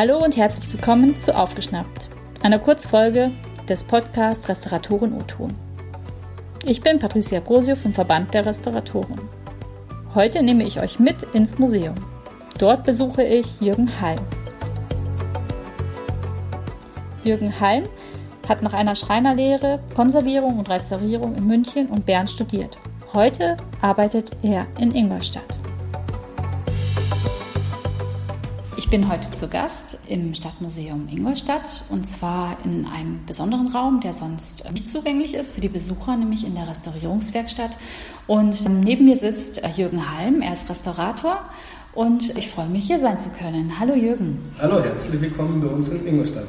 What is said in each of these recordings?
Hallo und herzlich willkommen zu Aufgeschnappt, einer Kurzfolge des Podcasts Restauratoren O-Ton. Ich bin Patricia Brosio vom Verband der Restauratoren. Heute nehme ich euch mit ins Museum. Dort besuche ich Jürgen Halm. Jürgen Halm hat nach einer Schreinerlehre Konservierung und Restaurierung in München und Bern studiert. Heute arbeitet er in Ingolstadt. Ich bin heute zu Gast im Stadtmuseum Ingolstadt und zwar in einem besonderen Raum, der sonst nicht zugänglich ist für die Besucher, nämlich in der Restaurierungswerkstatt. Und neben mir sitzt Jürgen Halm, er ist Restaurator und ich freue mich, hier sein zu können. Hallo Jürgen. Hallo, herzlich willkommen bei uns in Ingolstadt.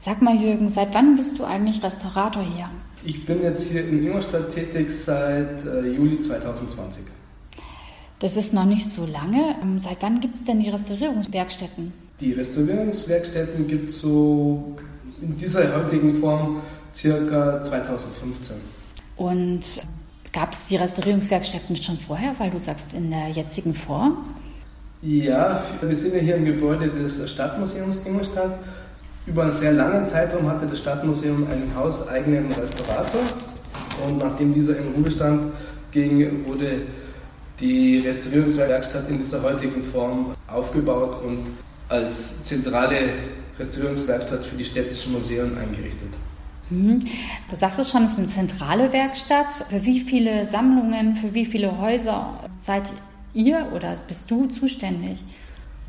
Sag mal Jürgen, seit wann bist du eigentlich Restaurator hier? Ich bin jetzt hier in Ingolstadt tätig seit äh, Juli 2020. Das ist noch nicht so lange. Ähm, seit wann gibt es denn die Restaurierungswerkstätten? Die Restaurierungswerkstätten gibt es so in dieser heutigen Form circa 2015. Und gab es die Restaurierungswerkstätten schon vorher, weil du sagst in der jetzigen Form? Ja, wir sind ja hier im Gebäude des Stadtmuseums Ingolstadt. Über einen sehr langen Zeitraum hatte das Stadtmuseum einen hauseigenen Restaurator und nachdem dieser in Ruhestand ging, wurde die Restaurierungswerkstatt in dieser heutigen Form aufgebaut und als zentrale Restaurierungswerkstatt für die städtischen Museen eingerichtet. Mhm. Du sagst es schon, es ist eine zentrale Werkstatt. Für wie viele Sammlungen, für wie viele Häuser seid ihr oder bist du zuständig?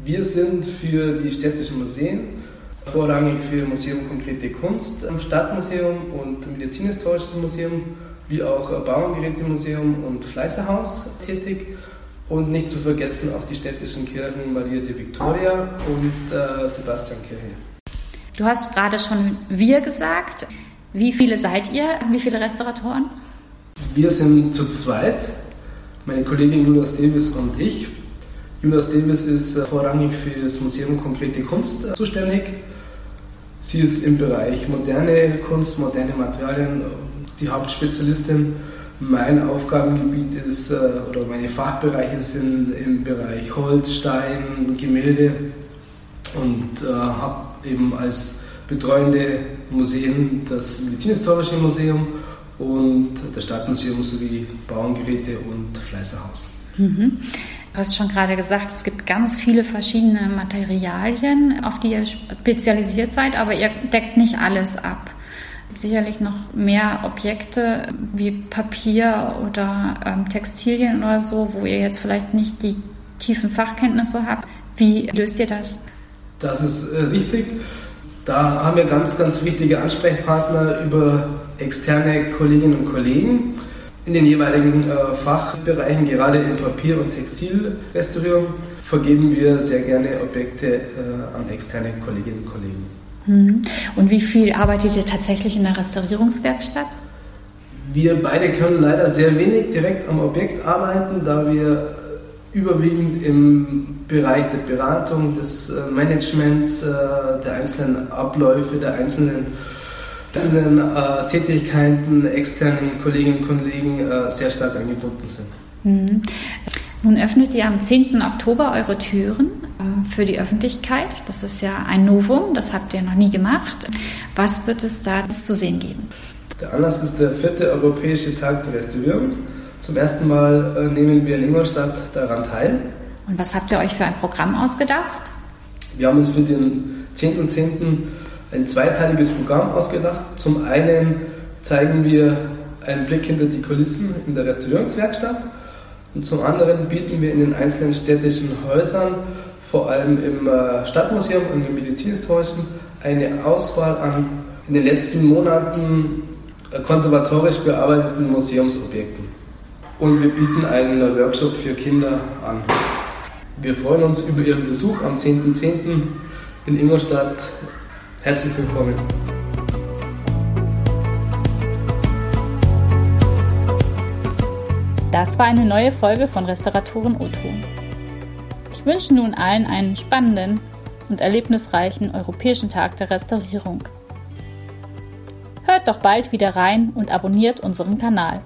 Wir sind für die städtischen Museen, vorrangig für Museum Konkrete Kunst, Stadtmuseum und Medizinhistorisches Museum wie auch Bauerngerätemuseum und Fleißerhaus tätig. Und nicht zu vergessen auch die städtischen Kirchen Maria de Victoria und äh, Sebastiankirche. Du hast gerade schon wir gesagt. Wie viele seid ihr? Wie viele Restauratoren? Wir sind zu zweit. Meine Kollegin Julia Davis und ich. Julia Davis ist äh, vorrangig für das Museum Konkrete Kunst äh, zuständig. Sie ist im Bereich moderne Kunst, moderne Materialien die Hauptspezialistin. Mein Aufgabengebiet ist, äh, oder meine Fachbereiche sind im Bereich Holz, Stein, Gemälde und äh, habe eben als betreuende Museen das Medizinhistorische Museum und das Stadtmuseum sowie Bauerngeräte und Fleißerhaus. Mhm. Du hast schon gerade gesagt, es gibt ganz viele verschiedene Materialien, auf die ihr spezialisiert seid, aber ihr deckt nicht alles ab sicherlich noch mehr Objekte wie Papier oder ähm, Textilien oder so, wo ihr jetzt vielleicht nicht die tiefen Fachkenntnisse habt. Wie löst ihr das? Das ist äh, richtig. Da haben wir ganz, ganz wichtige Ansprechpartner über externe Kolleginnen und Kollegen in den jeweiligen äh, Fachbereichen, gerade in Papier- und Textilrestaurierung, vergeben wir sehr gerne Objekte äh, an externe Kolleginnen und Kollegen. Mhm. Und wie viel arbeitet ihr tatsächlich in der Restaurierungswerkstatt? Wir beide können leider sehr wenig direkt am Objekt arbeiten, da wir überwiegend im Bereich der Beratung, des äh, Managements, äh, der einzelnen Abläufe, der einzelnen, einzelnen äh, Tätigkeiten externen Kolleginnen und Kollegen sehr stark angebunden sind. Mhm. Nun öffnet ihr am 10. Oktober eure Türen ähm, für die Öffentlichkeit. Das ist ja ein Novum, das habt ihr noch nie gemacht. Was wird es da zu sehen geben? Der Anlass ist der vierte Europäische Tag der Restaurierung. Zum ersten Mal äh, nehmen wir in Ingolstadt daran teil. Und was habt ihr euch für ein Programm ausgedacht? Wir haben uns für den 10.10. .10. ein zweiteiliges Programm ausgedacht. Zum einen zeigen wir einen Blick hinter die Kulissen in der Restaurierungswerkstatt und zum anderen bieten wir in den einzelnen städtischen Häusern, vor allem im äh, Stadtmuseum und im Medizinhistorischen, eine Auswahl an in den letzten Monaten äh, konservatorisch bearbeiteten Museumsobjekten. Und wir bieten einen Workshop für Kinder an. Wir freuen uns über Ihren Besuch am 10.10. .10. in Ingolstadt. Herzlich willkommen. Das war eine neue Folge von Restauratoren O-Ton. Ich wünsche nun allen einen spannenden und erlebnisreichen Europäischen Tag der Restaurierung. Hört doch bald wieder rein und abonniert unseren Kanal.